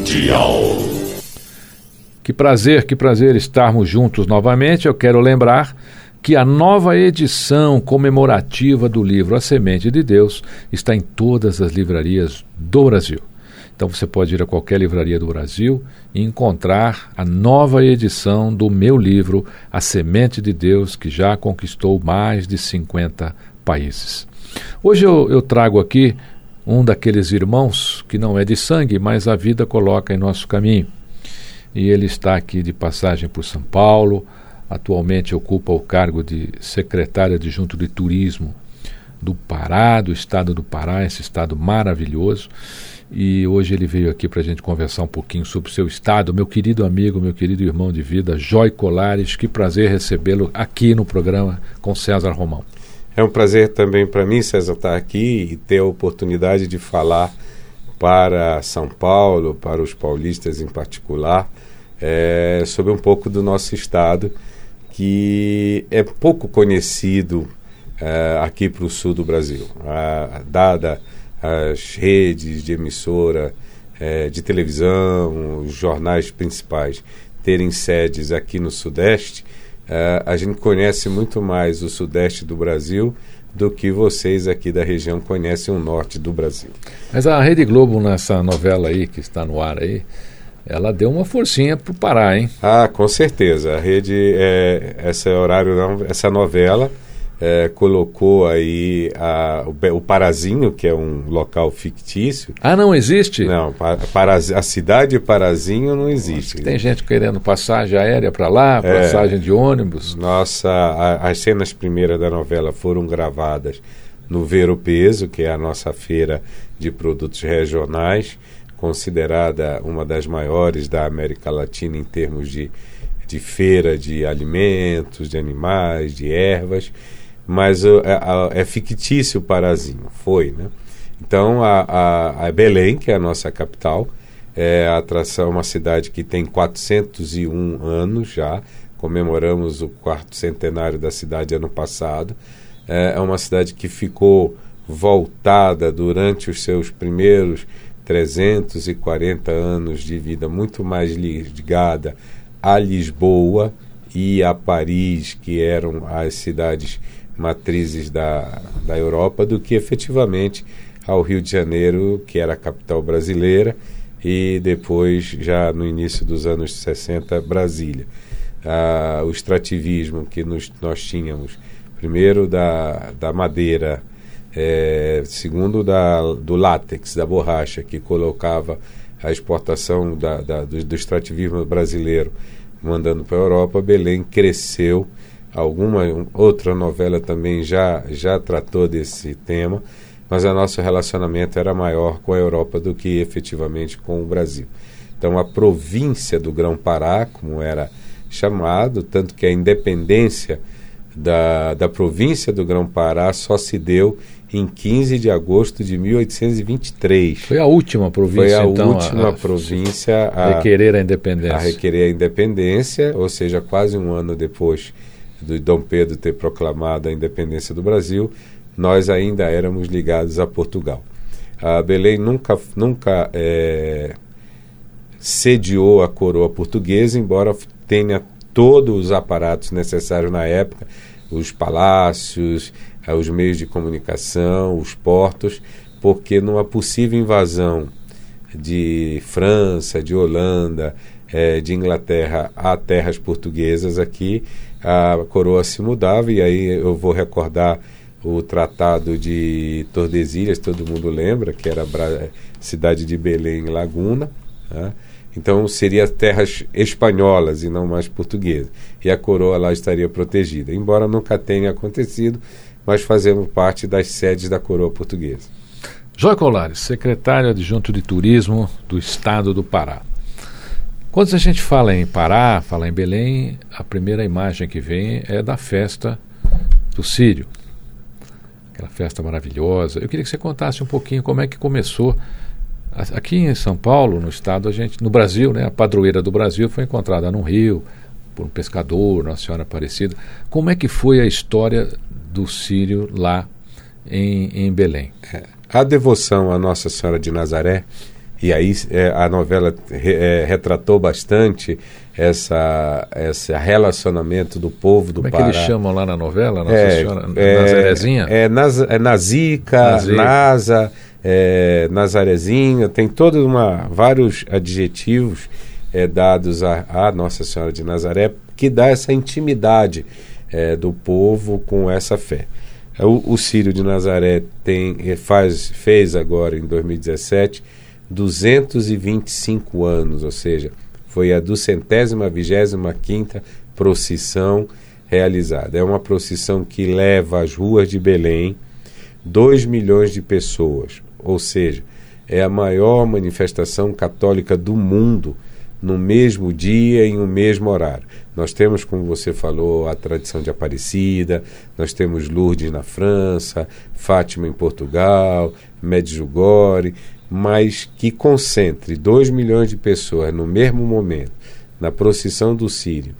Mundial. Que prazer, que prazer estarmos juntos novamente. Eu quero lembrar que a nova edição comemorativa do livro A Semente de Deus está em todas as livrarias do Brasil. Então você pode ir a qualquer livraria do Brasil e encontrar a nova edição do meu livro A Semente de Deus, que já conquistou mais de 50 países. Hoje eu, eu trago aqui um daqueles irmãos que não é de sangue, mas a vida coloca em nosso caminho. E ele está aqui de passagem por São Paulo, atualmente ocupa o cargo de secretário adjunto de turismo do Pará, do estado do Pará, esse estado maravilhoso. E hoje ele veio aqui para a gente conversar um pouquinho sobre o seu estado. Meu querido amigo, meu querido irmão de vida, Joy Colares, que prazer recebê-lo aqui no programa com César Romão. É um prazer também para mim, César, estar aqui e ter a oportunidade de falar para São Paulo, para os paulistas em particular, é, sobre um pouco do nosso estado, que é pouco conhecido é, aqui para o sul do Brasil. A, dada as redes de emissora é, de televisão, os jornais principais terem sedes aqui no Sudeste, é, a gente conhece muito mais o Sudeste do Brasil do que vocês aqui da região conhecem o Norte do Brasil. Mas a Rede Globo, nessa novela aí que está no ar aí, ela deu uma forcinha para o Pará, hein? Ah, com certeza. A rede, é, essa horário, essa novela é, colocou aí a, o, o, Parazinho, que é um local fictício. Ah, não existe? Não, para, a cidade de Parazinho não existe. Tem gente querendo passagem aérea para lá, passagem é, de ônibus. Nossa, a, as cenas primeiras da novela foram gravadas no Ver o Peso, que é a nossa feira de produtos regionais, considerada uma das maiores da América Latina em termos de, de feira de alimentos, de animais, de ervas mas uh, é, é, fictício o Parazinho, foi, né? Então a, a, a, Belém, que é a nossa capital, é a atração, uma cidade que tem 401 anos já, comemoramos o quarto centenário da cidade ano passado, é, é uma cidade que ficou voltada durante os seus primeiros 340 anos de vida, muito mais ligada a Lisboa e a Paris, que eram as cidades matrizes da, da Europa do que efetivamente ao Rio de Janeiro, que era a capital brasileira, e depois, já no início dos anos 60, Brasília. Ah, o extrativismo que nos, nós tínhamos, primeiro da, da madeira, é, segundo da, do látex, da borracha, que colocava a exportação da, da do, do extrativismo brasileiro mandando para a Europa, Belém cresceu alguma outra novela também já, já tratou desse tema, mas o nosso relacionamento era maior com a Europa do que efetivamente com o Brasil. Então, a província do Grão-Pará, como era chamado, tanto que a independência da, da província do Grão-Pará só se deu em 15 de agosto de 1823. Foi a última província, Foi a então, última a, província a requerer a independência. A requerer a independência, ou seja, quase um ano depois do Dom Pedro ter proclamado a independência do Brasil, nós ainda éramos ligados a Portugal. A Belém nunca, nunca é, sediou a coroa portuguesa, embora tenha todos os aparatos necessários na época, os palácios, eh, os meios de comunicação, os portos, porque numa possível invasão de França, de Holanda, é, de Inglaterra a terras portuguesas aqui, a coroa se mudava, e aí eu vou recordar o Tratado de Tordesilhas, todo mundo lembra, que era a cidade de Belém, Laguna. Né? Então seria terras espanholas e não mais portuguesas. E a coroa lá estaria protegida, embora nunca tenha acontecido, mas fazemos parte das sedes da coroa portuguesa. João Colares, secretário adjunto de Turismo do Estado do Pará. Quando a gente fala em Pará, fala em Belém, a primeira imagem que vem é da festa do Sírio. Aquela festa maravilhosa. Eu queria que você contasse um pouquinho como é que começou. Aqui em São Paulo, no estado, a gente, no Brasil, né, a padroeira do Brasil foi encontrada no Rio por um pescador, Nossa Senhora Aparecida. Como é que foi a história do Sírio lá em, em Belém? É, a devoção à Nossa Senhora de Nazaré e aí é, a novela re, é, retratou bastante essa esse relacionamento do povo do Como Pará. Como é que eles chamam lá na novela, Nossa é, Senhora? É, Nazarezinha? É, Naz, é Nazica, Nazica. Nasa, é, Nazarezinha, tem todos uma, vários adjetivos é, dados à, à, Nossa Senhora de Nazaré que dá essa intimidade é, do povo com essa fé. O, o Círio de Nazaré tem, faz, fez agora em 2017 225 anos, ou seja, foi a duzentésima vigésima quinta procissão realizada. É uma procissão que leva às ruas de Belém 2 milhões de pessoas, ou seja, é a maior manifestação católica do mundo no mesmo dia e no mesmo horário. Nós temos, como você falou, a tradição de Aparecida, nós temos Lourdes na França, Fátima em Portugal, Medjugorje, mas que concentre 2 milhões de pessoas no mesmo momento na procissão do Sírio,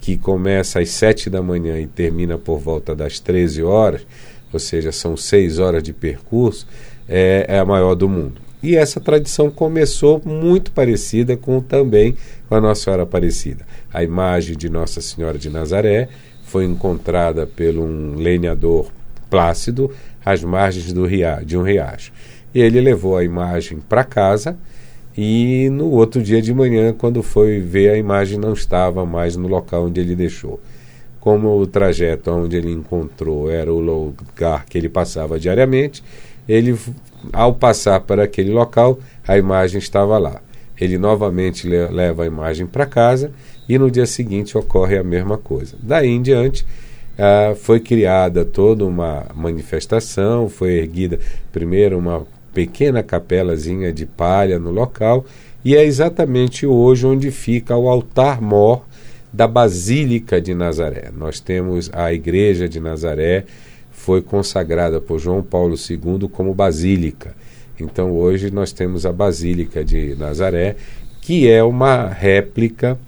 que começa às 7 da manhã e termina por volta das 13 horas, ou seja, são 6 horas de percurso, é, é a maior do mundo. E essa tradição começou muito parecida com também com a Nossa Senhora Aparecida. A imagem de Nossa Senhora de Nazaré foi encontrada por um lenhador plácido às margens do ria, de um riacho. Ele levou a imagem para casa e no outro dia de manhã, quando foi ver, a imagem não estava mais no local onde ele deixou. Como o trajeto onde ele encontrou era o lugar que ele passava diariamente, ele, ao passar para aquele local, a imagem estava lá. Ele novamente leva a imagem para casa e no dia seguinte ocorre a mesma coisa. Daí em diante, ah, foi criada toda uma manifestação, foi erguida primeiro uma pequena capelazinha de palha no local e é exatamente hoje onde fica o altar-mor da Basílica de Nazaré. Nós temos a Igreja de Nazaré, foi consagrada por João Paulo II como basílica. Então hoje nós temos a Basílica de Nazaré, que é uma réplica,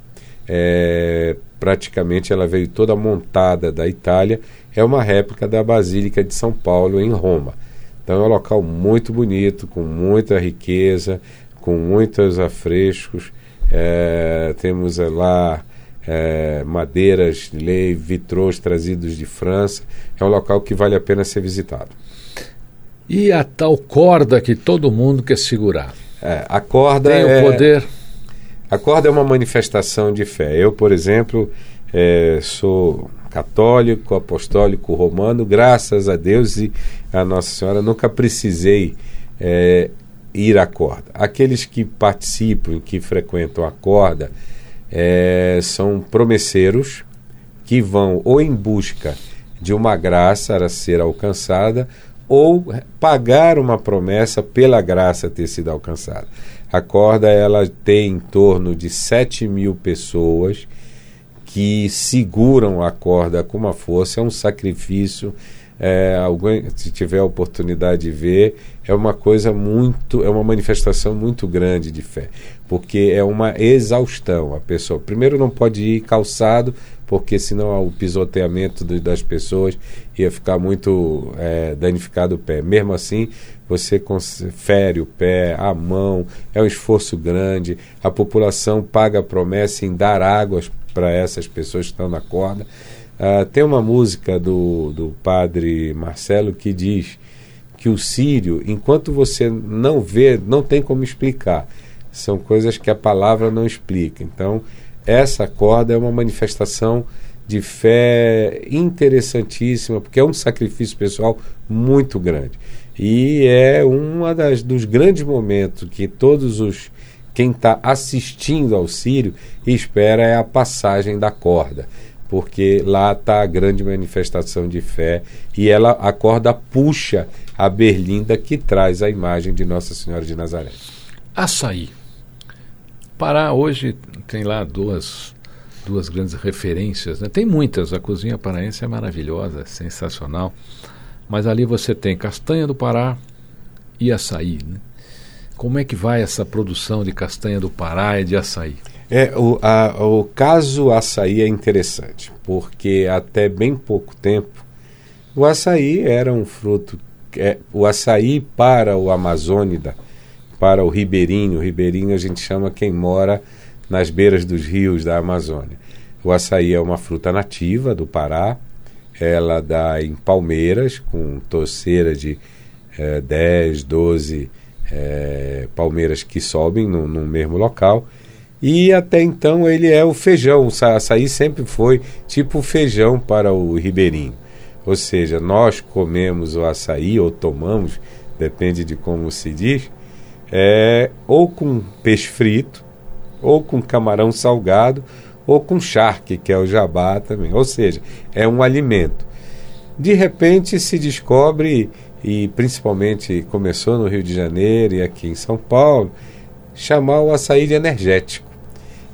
é, praticamente ela veio toda montada da Itália, é uma réplica da Basílica de São Paulo em Roma. Então é um local muito bonito, com muita riqueza, com muitos afrescos. É, temos lá é, madeiras, lei, vitrôs trazidos de França. É um local que vale a pena ser visitado. E a tal corda que todo mundo quer segurar? É, a corda tem é, o poder. A corda é uma manifestação de fé. Eu, por exemplo, é, sou católico, apostólico, romano, graças a Deus e a Nossa Senhora, nunca precisei é, ir à corda. Aqueles que participam, que frequentam a corda, é, são promesseiros que vão ou em busca de uma graça a ser alcançada ou pagar uma promessa pela graça ter sido alcançada. A corda ela tem em torno de 7 mil pessoas que seguram a corda com uma força, é um sacrifício é, alguém, se tiver a oportunidade de ver, é uma coisa muito, é uma manifestação muito grande de fé, porque é uma exaustão. A pessoa, primeiro, não pode ir calçado, porque senão o pisoteamento das pessoas ia ficar muito é, danificado o pé. Mesmo assim, você fere o pé, a mão, é um esforço grande. A população paga a promessa em dar águas para essas pessoas que estão na corda. Uh, tem uma música do, do padre Marcelo que diz que o sírio, enquanto você não vê, não tem como explicar. São coisas que a palavra não explica. Então, essa corda é uma manifestação de fé interessantíssima, porque é um sacrifício pessoal muito grande. E é um dos grandes momentos que todos os quem está assistindo ao Sírio espera é a passagem da corda porque lá está a grande manifestação de fé e ela a corda puxa a berlinda que traz a imagem de Nossa Senhora de Nazaré. Açaí. Pará hoje tem lá duas duas grandes referências, né? Tem muitas, a cozinha paraense é maravilhosa, sensacional. Mas ali você tem castanha do Pará e açaí, né? Como é que vai essa produção de castanha do Pará e de açaí? É, o, a, o caso açaí é interessante, porque até bem pouco tempo o açaí era um fruto. É, o açaí para o amazônida, para o ribeirinho, o ribeirinho a gente chama quem mora nas beiras dos rios da Amazônia. O açaí é uma fruta nativa do Pará, ela dá em palmeiras, com torceira de é, 10, 12 é, palmeiras que sobem no, no mesmo local e até então ele é o feijão. O açaí sempre foi tipo feijão para o ribeirinho. Ou seja, nós comemos o açaí ou tomamos, depende de como se diz, é, ou com peixe frito, ou com camarão salgado, ou com charque, que é o jabá também. Ou seja, é um alimento. De repente se descobre, e principalmente começou no Rio de Janeiro e aqui em São Paulo, chamar o açaí de energético.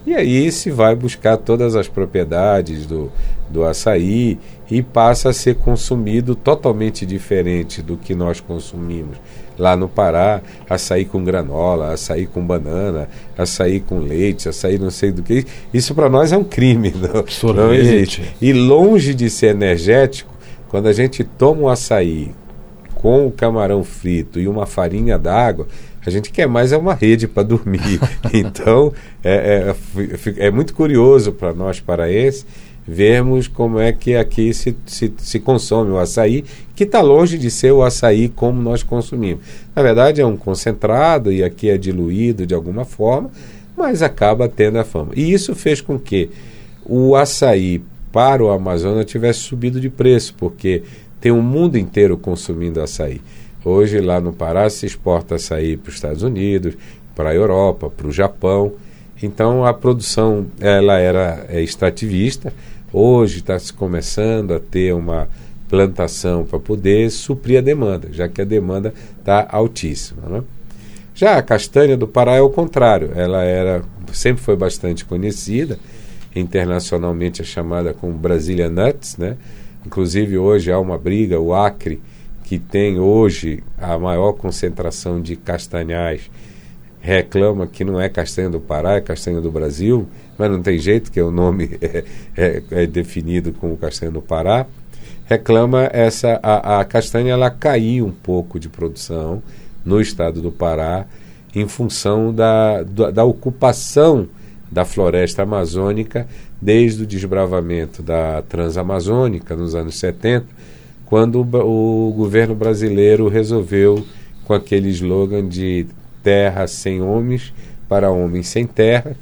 E aí se vai buscar todas as propriedades do, do açaí e passa a ser consumido totalmente diferente do que nós consumimos. Lá no Pará, açaí com granola, açaí com banana, açaí com leite, açaí não sei do que. Isso para nós é um crime, não, não existe. E longe de ser energético, quando a gente toma um açaí com o camarão frito e uma farinha d'água, a gente quer mais é uma rede para dormir. então, é, é, é, muito curioso para nós paraenses vermos como é que aqui se, se, se consome o açaí, que está longe de ser o açaí como nós consumimos. Na verdade, é um concentrado e aqui é diluído de alguma forma, mas acaba tendo a fama. E isso fez com que o açaí para o Amazonas tivesse subido de preço, porque tem o mundo inteiro consumindo açaí. Hoje, lá no Pará, se exporta açaí para os Estados Unidos, para a Europa, para o Japão. Então, a produção ela era é, extrativista. Hoje está se começando a ter uma plantação para poder suprir a demanda, já que a demanda está altíssima. Né? Já a castanha do Pará é o contrário. Ela era sempre foi bastante conhecida internacionalmente é chamada como Brasília Nuts, né? Inclusive hoje há uma briga, o Acre que tem hoje a maior concentração de castanhais, reclama que não é castanha do Pará, é castanha do Brasil, mas não tem jeito, que o nome é, é, é definido como castanha do Pará. Reclama essa a, a castanha ela caiu um pouco de produção no estado do Pará em função da, da, da ocupação da floresta amazônica desde o desbravamento da Transamazônica nos anos 70 quando o, o governo brasileiro resolveu, com aquele slogan de terra sem homens para homens sem terra,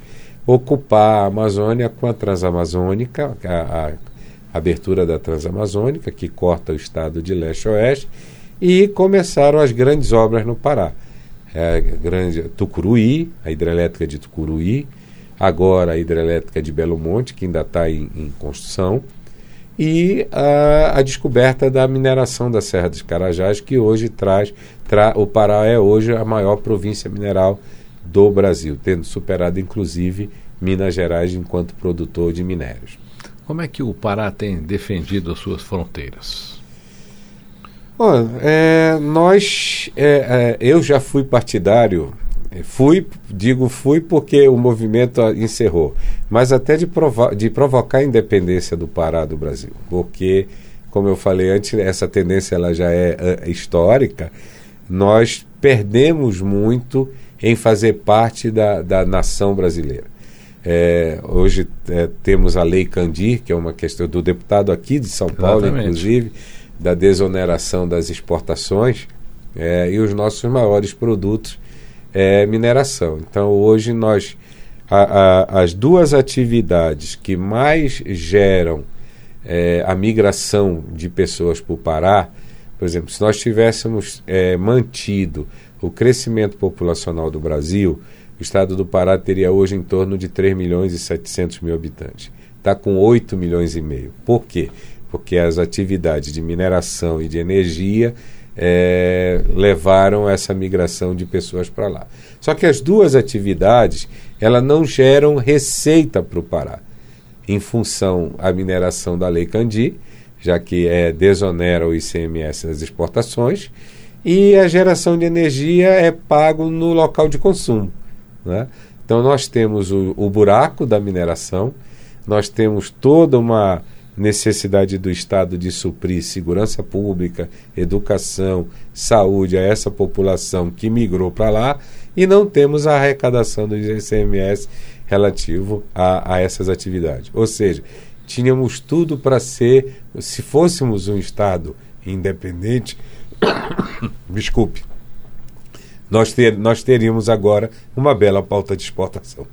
ocupar a Amazônia com a Transamazônica, a, a abertura da Transamazônica, que corta o estado de leste a oeste, e começaram as grandes obras no Pará. É, grande Tucuruí, a hidrelétrica de Tucuruí, agora a hidrelétrica de Belo Monte, que ainda está em, em construção, e a, a, descoberta da mineração da Serra dos Carajás, que hoje traz. Tra, o Pará é hoje a maior província mineral do Brasil, tendo superado inclusive Minas Gerais enquanto produtor de minérios. Como é que o Pará tem defendido as suas fronteiras? Bom, é, nós, é, é, eu já fui partidário, fui, digo fui porque o movimento encerrou, mas até de, provo de provocar a independência do Pará do Brasil, porque, como eu falei antes, essa tendência ela já é, é histórica, nós perdemos muito em fazer parte da, da nação brasileira. É, hoje é, temos a Lei Candir, que é uma questão do deputado aqui de São Paulo, Exatamente. inclusive, da desoneração das exportações é, e os nossos maiores produtos é mineração. Então, hoje nós a, a, as duas atividades que mais geram é, a migração de pessoas para o Pará, por exemplo, se nós tivéssemos é, mantido o crescimento populacional do Brasil, o estado do Pará teria hoje em torno de 3 milhões e 700 mil habitantes. Está com 8 milhões e meio. Por quê? porque as atividades de mineração e de energia é, levaram essa migração de pessoas para lá. Só que as duas atividades ela não geram receita para o Pará, em função a mineração da Lei Candi, já que é desonera o ICMS nas exportações, e a geração de energia é pago no local de consumo. Né? Então nós temos o, o buraco da mineração, nós temos toda uma necessidade do Estado de suprir segurança pública, educação, saúde a essa população que migrou para lá e não temos a arrecadação do ICMS relativo a, a essas atividades. Ou seja, tínhamos tudo para ser, se fôssemos um Estado independente, desculpe, nós, ter, nós teríamos agora uma bela pauta de exportação.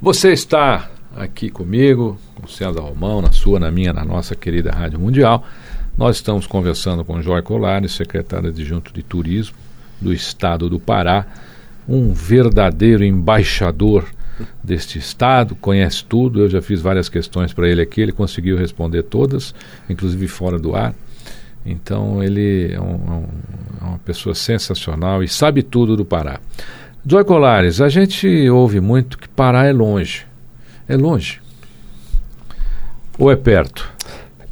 Você está aqui comigo, com César Romão, na sua, na minha, na nossa querida Rádio Mundial. Nós estamos conversando com Joy Colares, secretário adjunto de Turismo do Estado do Pará, um verdadeiro embaixador deste estado, conhece tudo. Eu já fiz várias questões para ele aqui, ele conseguiu responder todas, inclusive fora do ar. Então ele é, um, é uma pessoa sensacional e sabe tudo do Pará. Joy Colares, a gente ouve muito que Pará é longe. É longe. Ou é perto?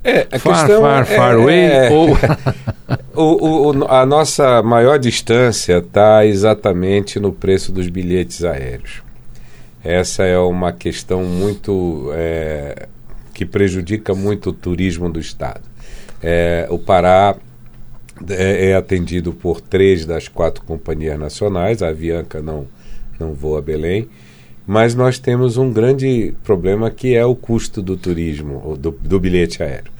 É, a far, questão far, é, far away é, ou... o, o, a nossa maior distância está exatamente no preço dos bilhetes aéreos. Essa é uma questão muito é, que prejudica muito o turismo do estado. É, o Pará é, é, atendido por três das quatro companhias nacionais. A Avianca não não voa a Belém mas nós temos um grande problema que é o custo do turismo, do, do bilhete aéreo.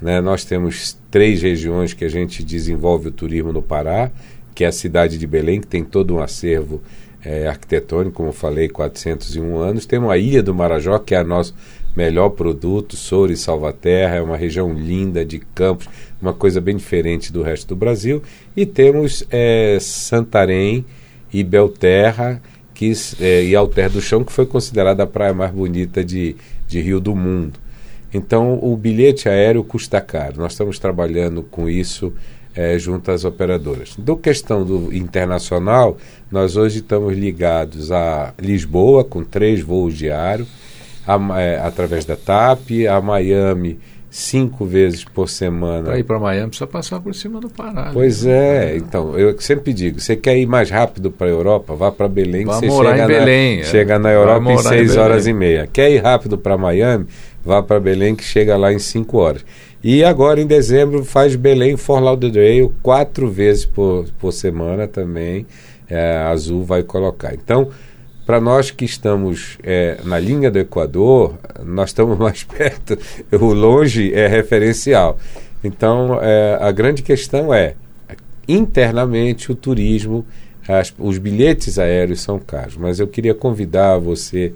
Né? Nós temos três regiões que a gente desenvolve o turismo no Pará, que é a cidade de Belém, que tem todo um acervo é, arquitetônico, como falei, 401 anos. Temos a Ilha do Marajó, que é o nosso melhor produto, Soura e Salvaterra, é uma região linda de campos, uma coisa bem diferente do resto do Brasil. E temos é, Santarém e Belterra, que, é, e Alter do Chão, que foi considerada a praia mais bonita de, de Rio do Mundo. Então, o bilhete aéreo custa caro. Nós estamos trabalhando com isso é, junto às operadoras. Do questão do internacional, nós hoje estamos ligados a Lisboa, com três voos diários, a, é, através da TAP, a Miami cinco vezes por semana. Para ir para Miami precisa passar por cima do Pará. Né? Pois é, então, eu sempre digo, você quer ir mais rápido para a Europa, vá para Belém, vá que você chega, em Belém, na, é. chega na Europa em seis horas e meia. Quer ir rápido para Miami, vá para Belém, que chega lá em cinco horas. E agora, em dezembro, faz Belém Fort Lauderdale quatro vezes por, por semana também. É, a Azul vai colocar. Então, para nós que estamos é, na linha do Equador, nós estamos mais perto. O longe é referencial. Então, é, a grande questão é, internamente, o turismo, as, os bilhetes aéreos são caros. Mas eu queria convidar você,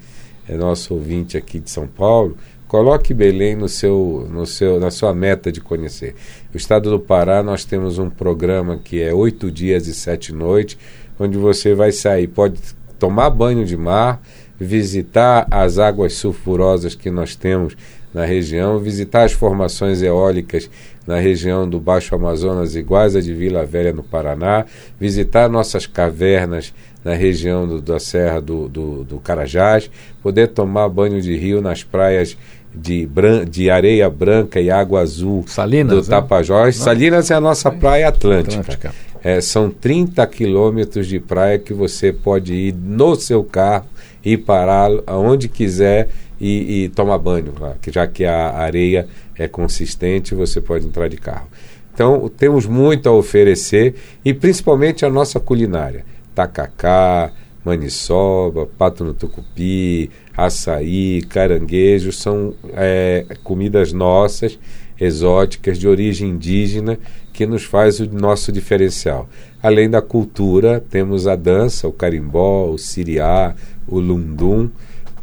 é, nosso ouvinte aqui de São Paulo, coloque Belém no seu, no seu, na sua meta de conhecer. O estado do Pará, nós temos um programa que é oito dias e sete noites, onde você vai sair, pode tomar banho de mar, visitar as águas sulfurosas que nós temos na região, visitar as formações eólicas na região do Baixo Amazonas, iguais a de Vila Velha, no Paraná, visitar nossas cavernas na região do, da Serra do, do, do Carajás, poder tomar banho de rio nas praias de, bran de areia branca e água azul Salinas, do né? Tapajós. Salinas é a nossa praia atlântica. Atlântica. É, são 30 quilômetros de praia que você pode ir no seu carro e parar aonde quiser e, e tomar banho, já que a areia é consistente, você pode entrar de carro. Então, temos muito a oferecer e principalmente a nossa culinária. Tacacá, maniçoba, pato no tucupi, açaí, caranguejo, são é, comidas nossas, exóticas, de origem indígena, que nos faz o nosso diferencial. Além da cultura, temos a dança, o carimbó, o siriá, o lundum,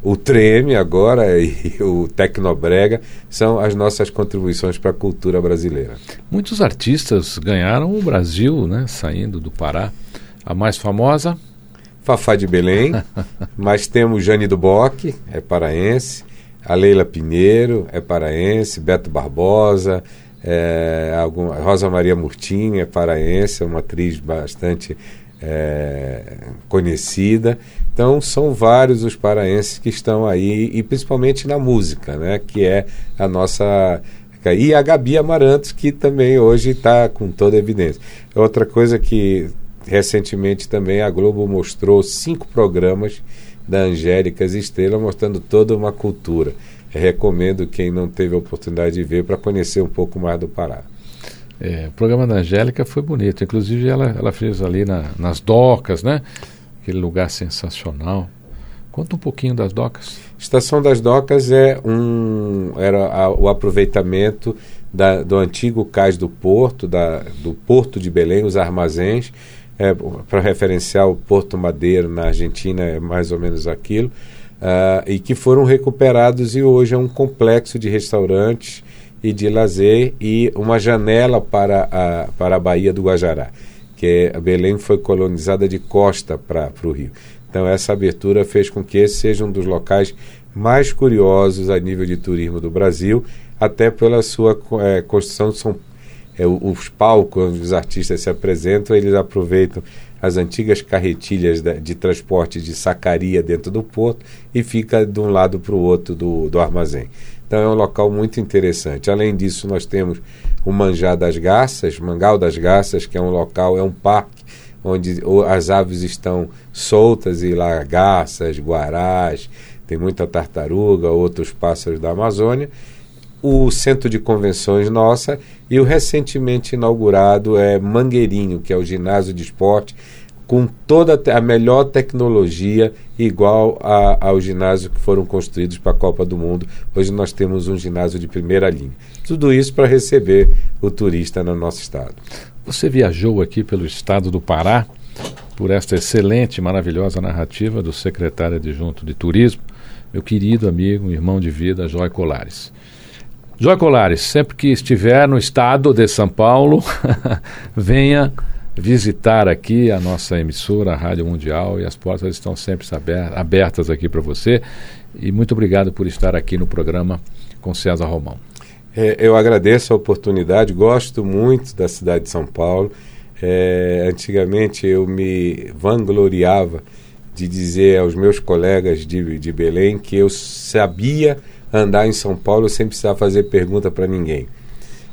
o treme agora e o tecnobrega são as nossas contribuições para a cultura brasileira. Muitos artistas ganharam o Brasil, né, saindo do Pará. A mais famosa, Fafá de Belém, mas temos Jane do Bock, é paraense, a Leila Pinheiro, é paraense, Beto Barbosa, é, algum, Rosa Maria Murtinho, é paraense, é uma atriz bastante é, conhecida. Então são vários os paraenses que estão aí, e principalmente na música, né, que é a nossa. E a Gabi Amarantos, que também hoje está com toda a evidência. Outra coisa que recentemente também a Globo mostrou cinco programas da Angélicas Estrela mostrando toda uma cultura. Recomendo quem não teve a oportunidade de ver para conhecer um pouco mais do Pará. É, o programa da Angélica foi bonito. Inclusive, ela, ela fez ali na, nas docas, né? Aquele lugar sensacional. Conta um pouquinho das docas. Estação das Docas é um era a, o aproveitamento da, do antigo cais do porto, da, do porto de Belém, os armazéns, é, para referenciar o Porto Madeiro na Argentina é mais ou menos aquilo, uh, e que foram recuperados e hoje é um complexo de restaurantes e de lazer e uma janela para a, para a Baía do Guajará, que é, Belém foi colonizada de costa para o rio. Então essa abertura fez com que esse seja um dos locais mais curiosos a nível de turismo do Brasil, até pela sua é, construção são é, os palcos onde os artistas se apresentam, eles aproveitam as antigas carretilhas de, de transporte de sacaria dentro do porto e fica de um lado para o outro do, do armazém. Então é um local muito interessante. Além disso, nós temos o Manjá das Garças, Mangal das Garças, que é um local, é um parque onde as aves estão soltas e lá garças, guarás, tem muita tartaruga, outros pássaros da Amazônia. O centro de convenções nossa e o recentemente inaugurado é Mangueirinho, que é o ginásio de esporte com toda a melhor tecnologia igual a, ao ginásio que foram construídos para a Copa do Mundo. Hoje nós temos um ginásio de primeira linha. Tudo isso para receber o turista no nosso estado. Você viajou aqui pelo estado do Pará por esta excelente, maravilhosa narrativa do secretário adjunto de Turismo, meu querido amigo, irmão de vida, Joy Colares. Joy Colares, sempre que estiver no estado de São Paulo, venha visitar aqui a nossa emissora, a Rádio Mundial, e as portas estão sempre abertas aqui para você. E muito obrigado por estar aqui no programa com César Romão. É, eu agradeço a oportunidade, gosto muito da cidade de São Paulo. É, antigamente eu me vangloriava de dizer aos meus colegas de, de Belém que eu sabia andar em São Paulo sem precisar fazer pergunta para ninguém.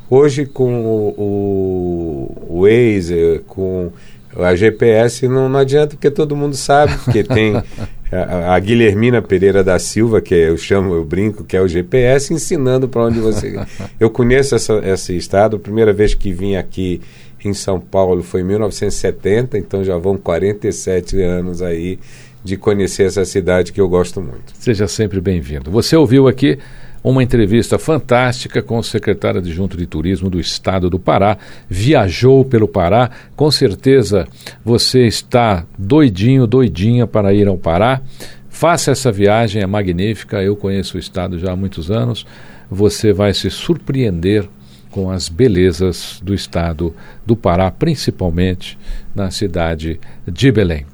Hoje, com o, o, o Waze, com a GPS, não, não adianta, porque todo mundo sabe, porque tem a, a, Guilhermina Pereira da Silva, que eu chamo, eu brinco, que é o GPS, ensinando para onde você. Eu conheço essa, esse estado, a primeira vez que vim aqui em São Paulo foi em 1970, então já vão 47 anos aí de conhecer essa cidade que eu gosto muito. Seja sempre bem-vindo. Você ouviu aqui uma entrevista fantástica com o secretário adjunto de turismo do estado do Pará. Viajou pelo Pará, com certeza você está doidinho, doidinha para ir ao Pará. Faça essa viagem, é magnífica. Eu conheço o estado já há muitos anos. Você vai se surpreender com as belezas do estado do Pará, principalmente na cidade de Belém.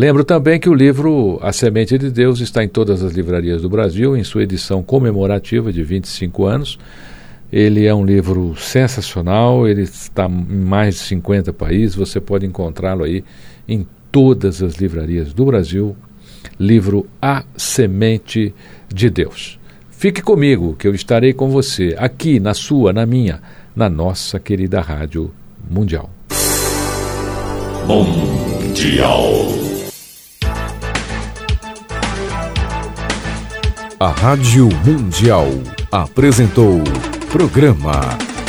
Lembro também que o livro A Semente de Deus está em todas as livrarias do Brasil, em sua edição comemorativa de 25 anos. Ele é um livro sensacional, ele está em mais de 50 países, você pode encontrá-lo aí em todas as livrarias do Brasil. Livro A Semente de Deus. Fique comigo, que eu estarei com você, aqui na sua, na minha, na nossa querida Rádio Mundial. Mundial. A Rádio Mundial apresentou programa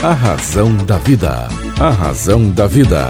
A Razão da Vida. A Razão da Vida.